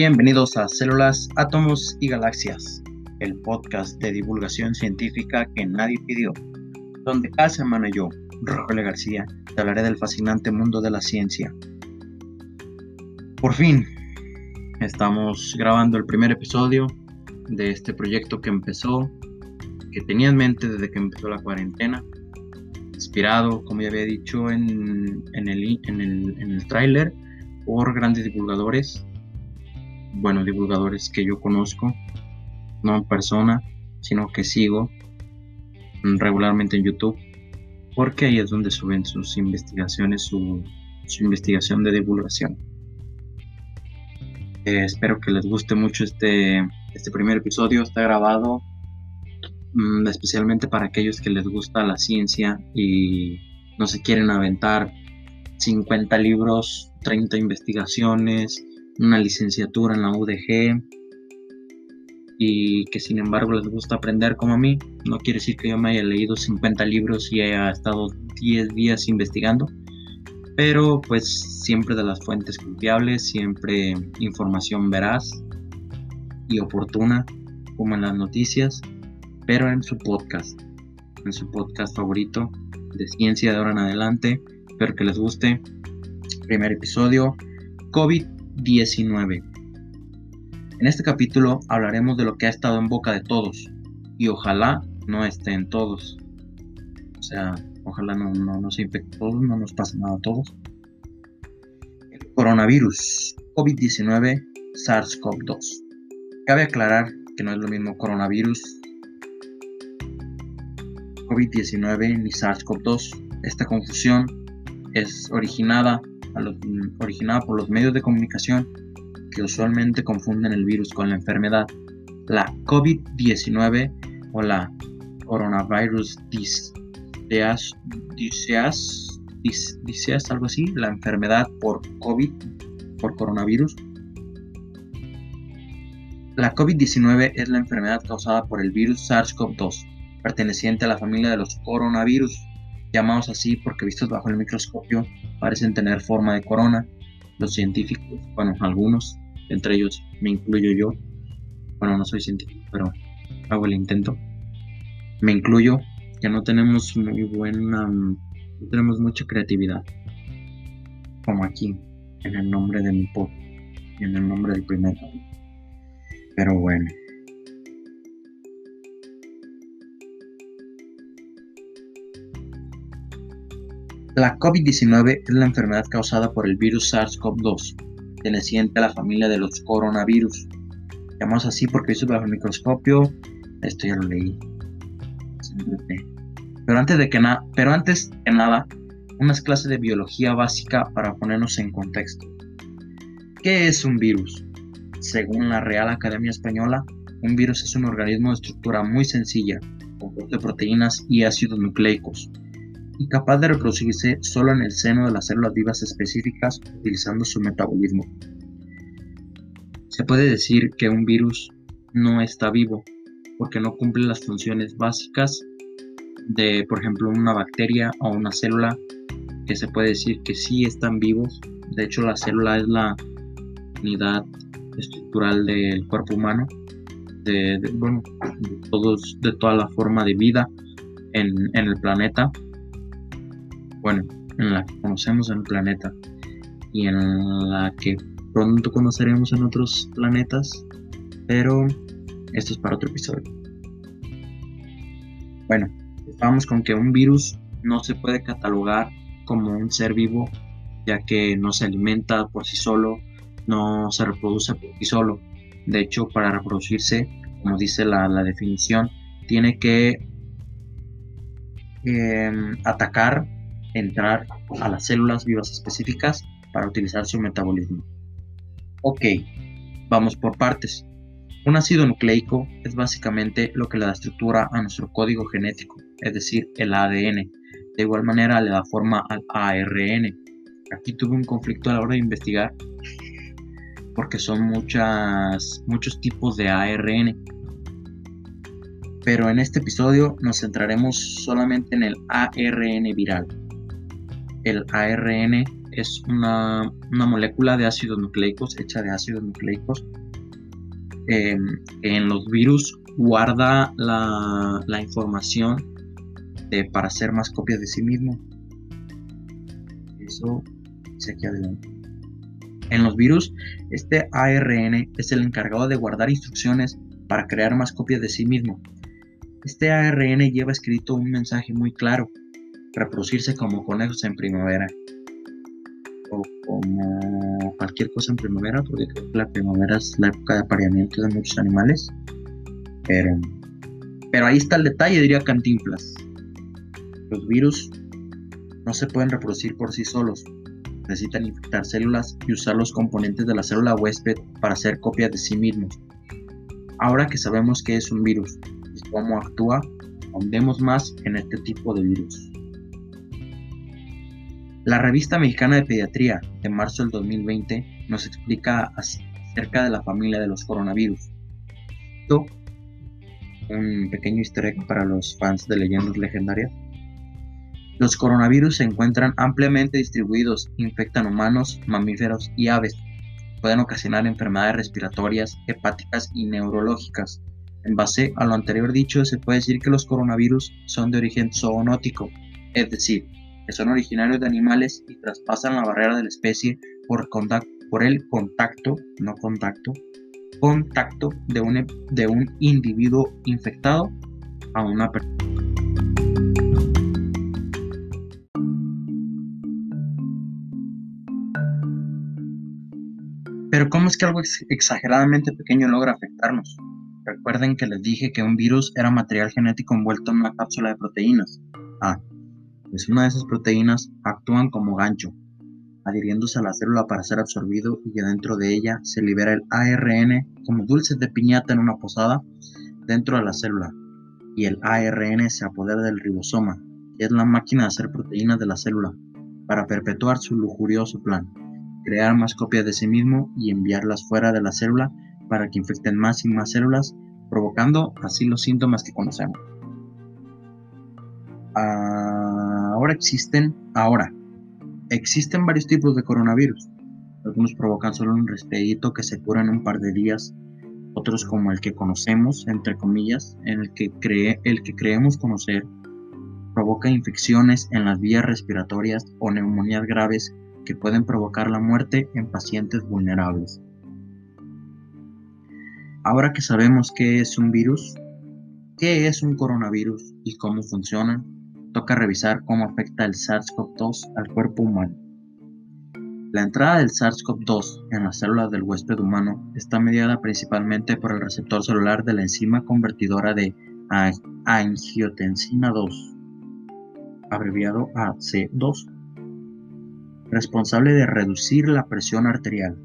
Bienvenidos a Células, Átomos y Galaxias, el podcast de divulgación científica que nadie pidió, donde cada semana yo, Rogelio García, te hablaré del fascinante mundo de la ciencia. Por fin, estamos grabando el primer episodio de este proyecto que empezó, que tenía en mente desde que empezó la cuarentena, inspirado, como ya había dicho en, el, en el, en el tráiler, por grandes divulgadores buenos divulgadores que yo conozco, no en persona, sino que sigo regularmente en YouTube, porque ahí es donde suben sus investigaciones, su, investigación de divulgación. Eh, espero que les guste mucho este, este primer episodio, está grabado mm, especialmente para aquellos que les gusta la ciencia y no se quieren aventar 50 libros, 30 investigaciones, una licenciatura en la UDG y que sin embargo les gusta aprender como a mí. No quiere decir que yo me haya leído 50 libros y haya estado 10 días investigando, pero pues siempre de las fuentes confiables, siempre información veraz y oportuna, como en las noticias, pero en su podcast, en su podcast favorito de ciencia de ahora en adelante. Espero que les guste. Primer episodio, COVID 19. En este capítulo hablaremos de lo que ha estado en boca de todos y ojalá no esté en todos. O sea, ojalá no, no nos infecte a todos, no nos pase nada a todos. El coronavirus, COVID-19, SARS-CoV-2. Cabe aclarar que no es lo mismo coronavirus, COVID-19 ni SARS-CoV-2. Esta confusión es originada originada por los medios de comunicación que usualmente confunden el virus con la enfermedad. La COVID-19 o la coronavirus disease, algo así, la enfermedad por COVID, por coronavirus. La COVID-19 es la enfermedad causada por el virus SARS-CoV-2, perteneciente a la familia de los coronavirus llamados así porque vistos bajo el microscopio parecen tener forma de corona. Los científicos, bueno, algunos, entre ellos me incluyo yo, bueno, no soy científico, pero hago el intento. Me incluyo, que no tenemos muy buena, no tenemos mucha creatividad, como aquí, en el nombre de mi pod, en el nombre del primer. Pero bueno. La COVID-19 es la enfermedad causada por el virus SARS-CoV-2, perteneciente a la familia de los coronavirus. Llamamos así porque visto bajo el microscopio, esto ya lo leí. Pero antes de que nada, pero antes que nada, unas clases de biología básica para ponernos en contexto. ¿Qué es un virus? Según la Real Academia Española, un virus es un organismo de estructura muy sencilla, compuesto de proteínas y ácidos nucleicos, y capaz de reproducirse solo en el seno de las células vivas específicas utilizando su metabolismo. Se puede decir que un virus no está vivo porque no cumple las funciones básicas de, por ejemplo, una bacteria o una célula que se puede decir que sí están vivos. De hecho, la célula es la unidad estructural del cuerpo humano, de, bueno, todos, de toda la forma de vida en, en el planeta bueno, en la que conocemos en el planeta y en la que pronto conoceremos en otros planetas, pero esto es para otro episodio. Bueno, vamos con que un virus no se puede catalogar como un ser vivo, ya que no se alimenta por sí solo, no se reproduce por sí solo. De hecho, para reproducirse, como dice la, definición, tiene que em, atacar entrar a las células vivas específicas para utilizar su metabolismo. Ok, vamos por partes. Un ácido nucleico es básicamente lo que le da estructura a nuestro código genético, es decir, el ADN. De igual manera le da forma al ARN. Aquí tuve un conflicto a la hora de investigar porque son muchas, muchos tipos de ARN. Pero en este episodio nos centraremos solamente en el ARN viral, el ARN es una, molécula de ácidos nucleicos, hecha de ácidos nucleicos. Em, en los virus guarda la, información de, para hacer más copias de sí mismo. Eso dice aquí adelante. En los virus, este ARN es el encargado de guardar instrucciones para crear más copias de sí mismo. Este ARN lleva escrito un mensaje muy claro, reproducirse como conejos en primavera, o como cualquier cosa en primavera, porque creo la primavera es la época de apareamiento de muchos animales. Pero, pero ahí está el detalle, diría Cantinflas. Los virus no se pueden reproducir por sí solos. Necesitan infectar células y usar los componentes de la célula huésped para hacer copias de sí mismos. Ahora que sabemos qué es un virus y cómo actúa, ahondemos más en este tipo de virus. La revista mexicana de pediatría de marzo del 2020 nos explica acerca de la familia de los coronavirus. Un pequeño easter para los fans de leyendas legendarias. Los coronavirus se encuentran ampliamente distribuidos, infectan humanos, mamíferos y aves. Pueden ocasionar enfermedades respiratorias, hepáticas y neurológicas. En base a lo anterior dicho, se puede decir que los coronavirus son de origen zoonótico, es decir, que son originarios de animales y traspasan la barrera de la especie por, por el contacto, no contacto, contacto de un, de un individuo infectado a una persona. Pero ¿cómo es que algo exageradamente pequeño logra afectarnos? Recuerden que les dije que un virus era material genético envuelto en una cápsula de proteínas. Ah, pues una de esas proteínas actúan como gancho, adhiriéndose a la célula para ser absorbido y que dentro de ella se libera el ARN como dulces de piñata en una posada dentro de la célula y el ARN se apodera del ribosoma, que es la máquina de hacer proteínas de la célula, para perpetuar su lujurioso plan, crear más copias de sí mismo y enviarlas fuera de la célula para que infecten más y más células, provocando así los síntomas que conocemos. Existen, ahora, existen varios tipos de coronavirus. Algunos provocan solo un resfriadito que se cura en un par de días, otros como el que conocemos, entre comillas, en el que, cree, el que creemos conocer, provoca infecciones en las vías respiratorias o neumonías graves que pueden provocar la muerte en pacientes vulnerables. Ahora que sabemos qué es un virus, qué es un coronavirus y cómo funciona, toca revisar cómo afecta el SARS-CoV-2 al cuerpo humano. La entrada del SARS-CoV-2 en las células del huésped humano está mediada principalmente por el receptor celular de la enzima convertidora de angiotensina 2, abreviado AC2, responsable de reducir la presión arterial.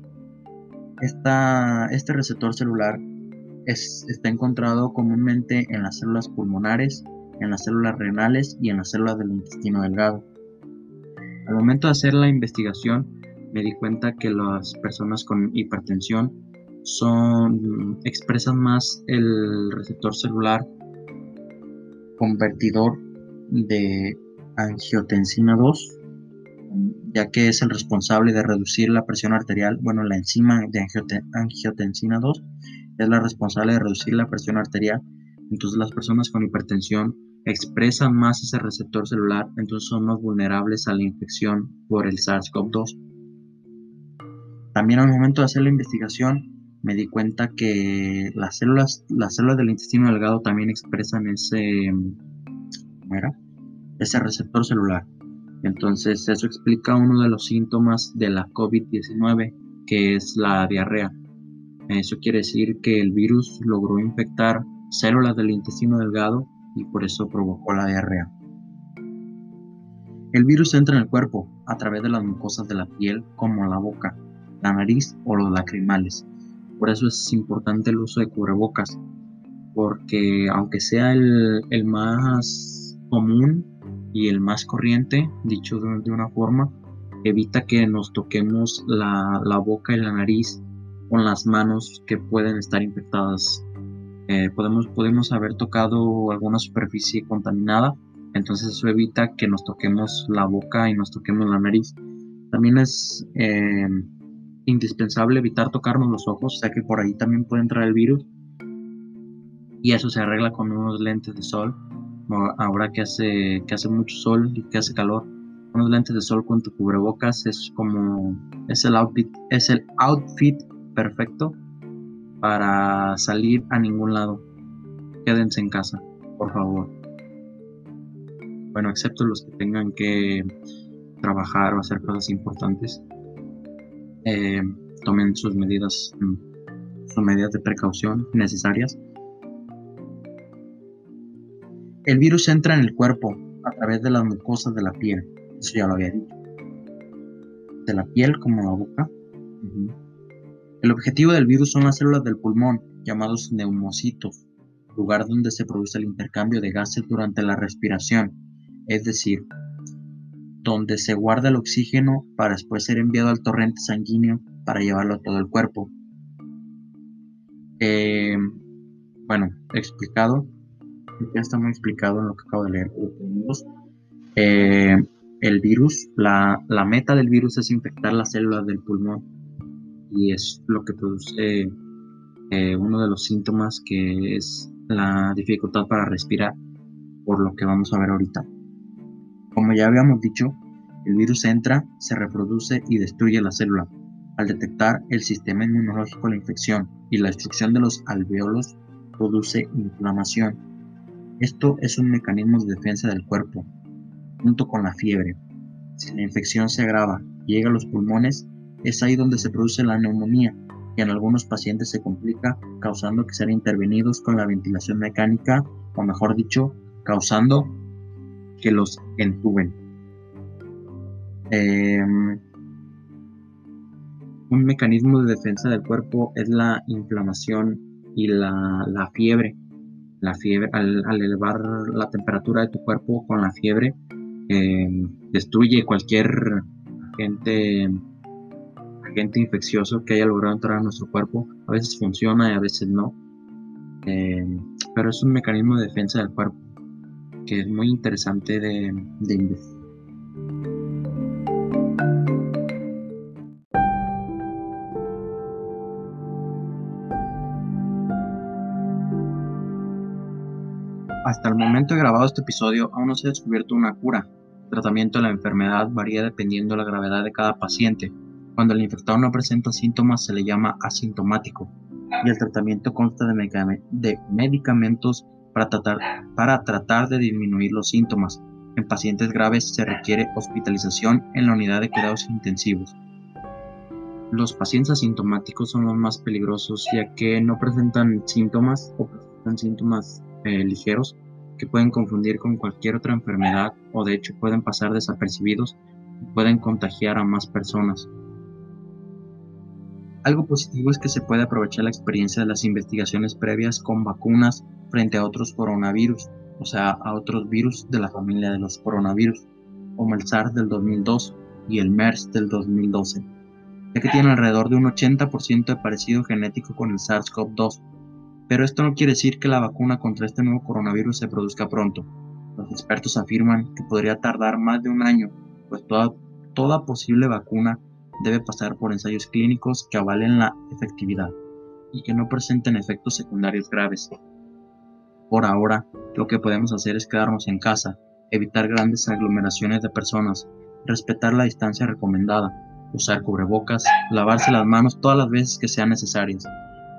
este receptor celular está encontrado comúnmente en las células pulmonares en las células renales y en las células del intestino delgado. Al momento de hacer la investigación me di cuenta que las personas con hipertensión son expresan más el receptor celular convertidor de angiotensina 2 ya que es el responsable de reducir la presión arterial, bueno, la enzima de angiotensina 2 es la responsable de reducir la presión arterial, entonces las personas con hipertensión expresan más ese receptor celular, entonces son más vulnerables a la infección por el SARS-CoV-2. También al momento de hacer la investigación me di cuenta que las células, las células del intestino delgado también expresan ese, ¿cómo era? ese receptor celular. Entonces eso explica uno de los síntomas de la COVID-19, que es la diarrea. Eso quiere decir que el virus logró infectar células del intestino delgado y por eso provocó la diarrea. El virus entra en el cuerpo a través de las mucosas de la piel como la boca, la nariz o los lacrimales. Por eso es importante el uso de cubrebocas, porque aunque sea el, más común y el más corriente, dicho de, una forma, evita que nos toquemos la, boca y la nariz con las manos que pueden estar infectadas eh, podemos, podemos haber tocado alguna superficie contaminada, entonces eso evita que nos toquemos la boca y nos toquemos la nariz. También es eh, indispensable evitar tocarnos los ojos, ya que por ahí también puede entrar el virus. Y eso se arregla con unos lentes de sol. Ahora que hace, que hace mucho sol y que hace calor, unos lentes de sol con tu cubrebocas es como es el outfit, es el outfit perfecto para salir a ningún lado. Quédense en casa, por favor. Bueno, excepto los que tengan que trabajar o hacer cosas importantes. Eh, tomen sus medidas, mm, sus medidas de precaución necesarias. El virus entra en el cuerpo a través de las mucosas de la piel, eso ya lo había dicho. De la piel como la boca. El objetivo del virus son las células del pulmón, llamados neumocitos, lugar donde se produce el intercambio de gases durante la respiración, es decir, donde se guarda el oxígeno para después ser enviado al torrente sanguíneo para llevarlo a todo el cuerpo. Eh, bueno, explicado, ya está muy explicado en lo que acabo de leer. Eh, el virus, la, meta del virus es infectar las células del pulmón y es lo que produce eh, uno de los síntomas que es la dificultad para respirar, por lo que vamos a ver ahorita. Como ya habíamos dicho, el virus entra, se reproduce y destruye la célula. Al detectar el sistema inmunológico la infección y la destrucción de los alveolos, produce inflamación. Esto es un mecanismo de defensa del cuerpo, junto con la fiebre. Si la infección se agrava llega a los pulmones, es ahí donde se produce la neumonía, que en algunos pacientes se complica, causando que sean intervenidos con la ventilación mecánica, o mejor dicho, causando que los entuben. Em, un mecanismo de defensa del cuerpo es la inflamación y la, fiebre. La fiebre, al, elevar la temperatura de tu cuerpo con la fiebre, em, destruye cualquier agente, agente infeccioso que haya logrado entrar a nuestro cuerpo. A veces funciona y a veces no. Em, pero es un mecanismo de defensa del cuerpo que es muy interesante de, investigar. Hasta el momento de grabado este episodio aún no se ha descubierto una cura. El tratamiento de la enfermedad varía dependiendo de la gravedad de cada paciente. Cuando el infectado no presenta síntomas se le llama asintomático y el tratamiento consta de, medicamentos para tratar, para tratar de disminuir los síntomas. En pacientes graves se requiere hospitalización en la unidad de cuidados intensivos. Los pacientes asintomáticos son los más peligrosos ya que no presentan síntomas o presentan síntomas eh, ligeros que pueden confundir con cualquier otra enfermedad o de hecho pueden pasar desapercibidos y pueden contagiar a más personas. Algo positivo es que se puede aprovechar la experiencia de las investigaciones previas con vacunas frente a otros coronavirus, o sea, a otros virus de la familia de los coronavirus, como el SARS del 2002 y el MERS del 2012, ya que tienen alrededor de un 80% de parecido genético con el SARS-CoV-2. Pero esto no quiere decir que la vacuna contra este nuevo coronavirus se produzca pronto. Los expertos afirman que podría tardar más de un año, pues toda, toda posible vacuna debe pasar por ensayos clínicos que avalen la efectividad y que no presenten efectos secundarios graves. Por ahora, lo que podemos hacer es quedarnos en casa, evitar grandes aglomeraciones de personas, respetar la distancia recomendada, usar cubrebocas, lavarse las manos todas las veces que sean necesarias.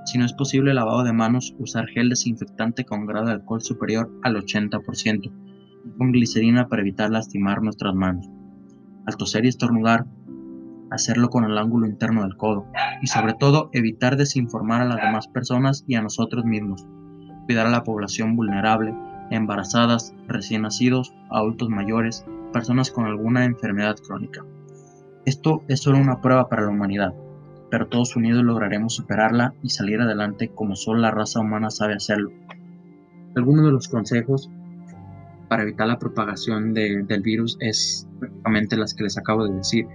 Si no es posible lavado de manos, usar gel desinfectante con grado de alcohol superior al 80% y con glicerina para evitar lastimar nuestras manos. Al toser y estornudar, hacerlo con el ángulo interno del codo y sobre todo evitar desinformar a las demás personas y a nosotros mismos cuidar a la población vulnerable, embarazadas, recién nacidos, adultos mayores, personas con alguna enfermedad crónica. Esto es solo una prueba para la humanidad, pero todos unidos lograremos superarla y salir adelante como solo la raza humana sabe hacerlo. Algunos de los consejos para evitar la propagación del virus es prácticamente las que les acabo de decir.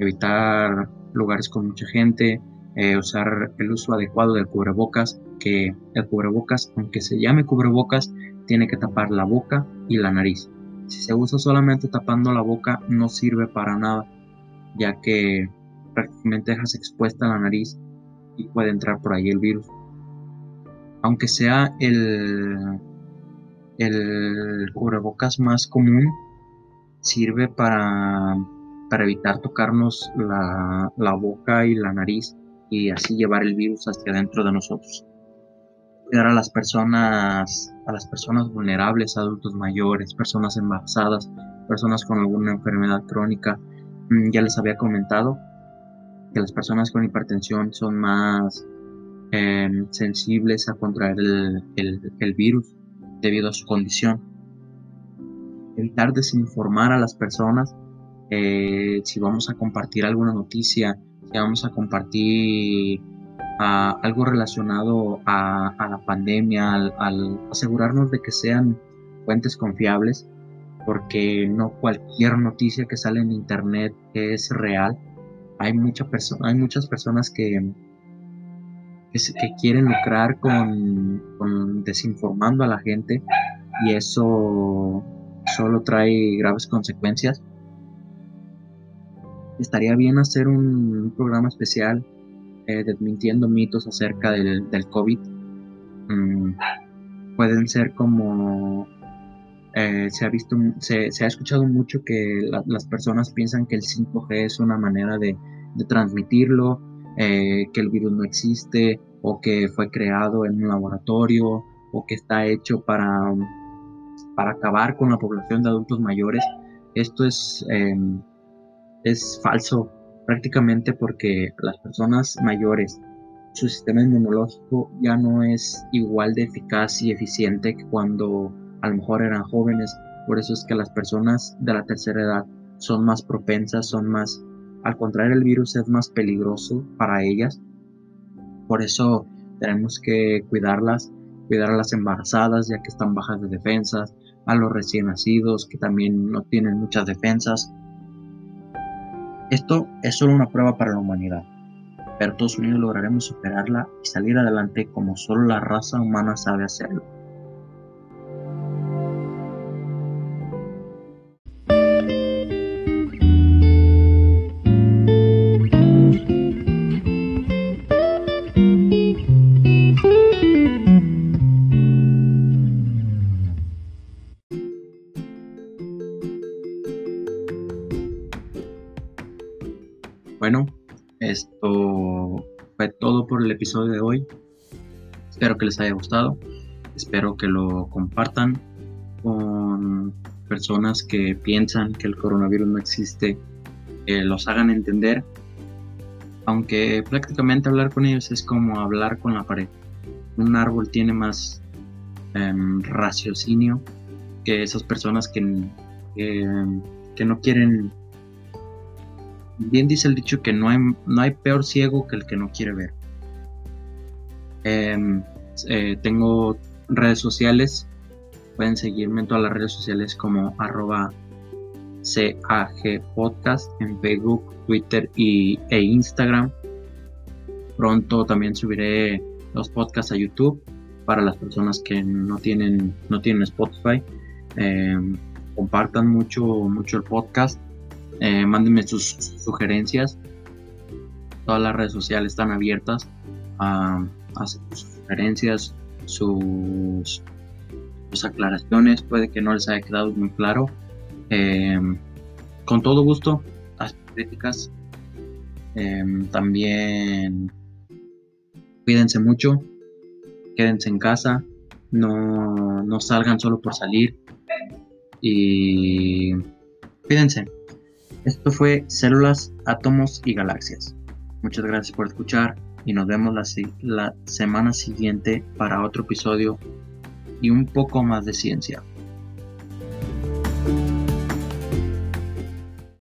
Evitar lugares con mucha gente, eh, usar el uso adecuado del cubrebocas, que el cubrebocas, aunque se llame cubrebocas, tiene que tapar la boca y la nariz. Si se usa solamente tapando la boca, no sirve para nada. ya que prácticamente dejas expuesta la nariz y puede entrar por ahí el virus. Aunque sea el, el cubrebocas más común, sirve para, para evitar tocarnos la, la boca y la nariz y así llevar el virus hacia dentro de nosotros. Cuidar a las personas, a las personas vulnerables, adultos mayores, personas embarazadas, personas con alguna enfermedad crónica. Mm, ya les había comentado que las personas con hipertensión son más em, sensibles a contraer el, virus debido a su condición. Evitar desinformar a las personas eh, si vamos a compartir alguna noticia, si vamos a compartir ah, algo relacionado a, la pandemia, al, asegurarnos de que sean fuentes confiables, porque no cualquier noticia que sale en internet es real. Hay, mucha hay muchas personas que, que, quieren lucrar con, desinformando a la gente y eso solo trae graves consecuencias. Estaría bien hacer un, programa especial eh, desmintiendo mitos acerca del, COVID. Mm, pueden ser como eh, se ha visto, se, ha escuchado mucho que las personas piensan que el 5G es una manera de, transmitirlo, eh, que el virus no existe o que fue creado en un laboratorio o que está hecho para, para acabar con la población de adultos mayores. Esto es, em, es falso prácticamente porque las personas mayores, su sistema inmunológico ya no es igual de eficaz y eficiente que cuando a lo mejor eran jóvenes, por eso es que las personas de la tercera edad son más propensas, son más, al contrario el virus es más peligroso para ellas, por eso tenemos que cuidarlas, cuidar a las embarazadas ya que están bajas de defensas, a los recién nacidos que también no tienen muchas defensas. Esto es solo una prueba para la humanidad, pero todos unidos lograremos superarla y salir adelante como solo la raza humana sabe hacerlo. Bueno, esto fue todo por el episodio de hoy. Espero que les haya gustado. Espero que lo compartan con personas que piensan que el coronavirus no existe, que los hagan entender. Aunque prácticamente hablar con ellos es como hablar con la pared. Un árbol tiene más em, raciocinio que esas personas que, que no quieren bien dice el dicho que no hay, no hay peor ciego que el que no quiere ver. Em, eh, tengo redes sociales. Pueden seguirme en todas las redes sociales como arroba CAG Podcast en Facebook, Twitter y, e Instagram. Pronto también subiré los podcasts a YouTube para las personas que no tienen, no tienen Spotify. Em, compartan mucho, mucho el podcast eh, mándenme sus, sugerencias. Todas las redes sociales están abiertas a, hacer sus sugerencias, sus, aclaraciones. Puede que no les haya quedado muy claro. Em, con todo gusto, las críticas. Em, también cuídense mucho, quédense en casa, no, no salgan solo por salir y cuídense. Esto fue Células, Átomos y Galaxias. Muchas gracias por escuchar y nos vemos la, la semana siguiente para otro episodio y un poco más de ciencia.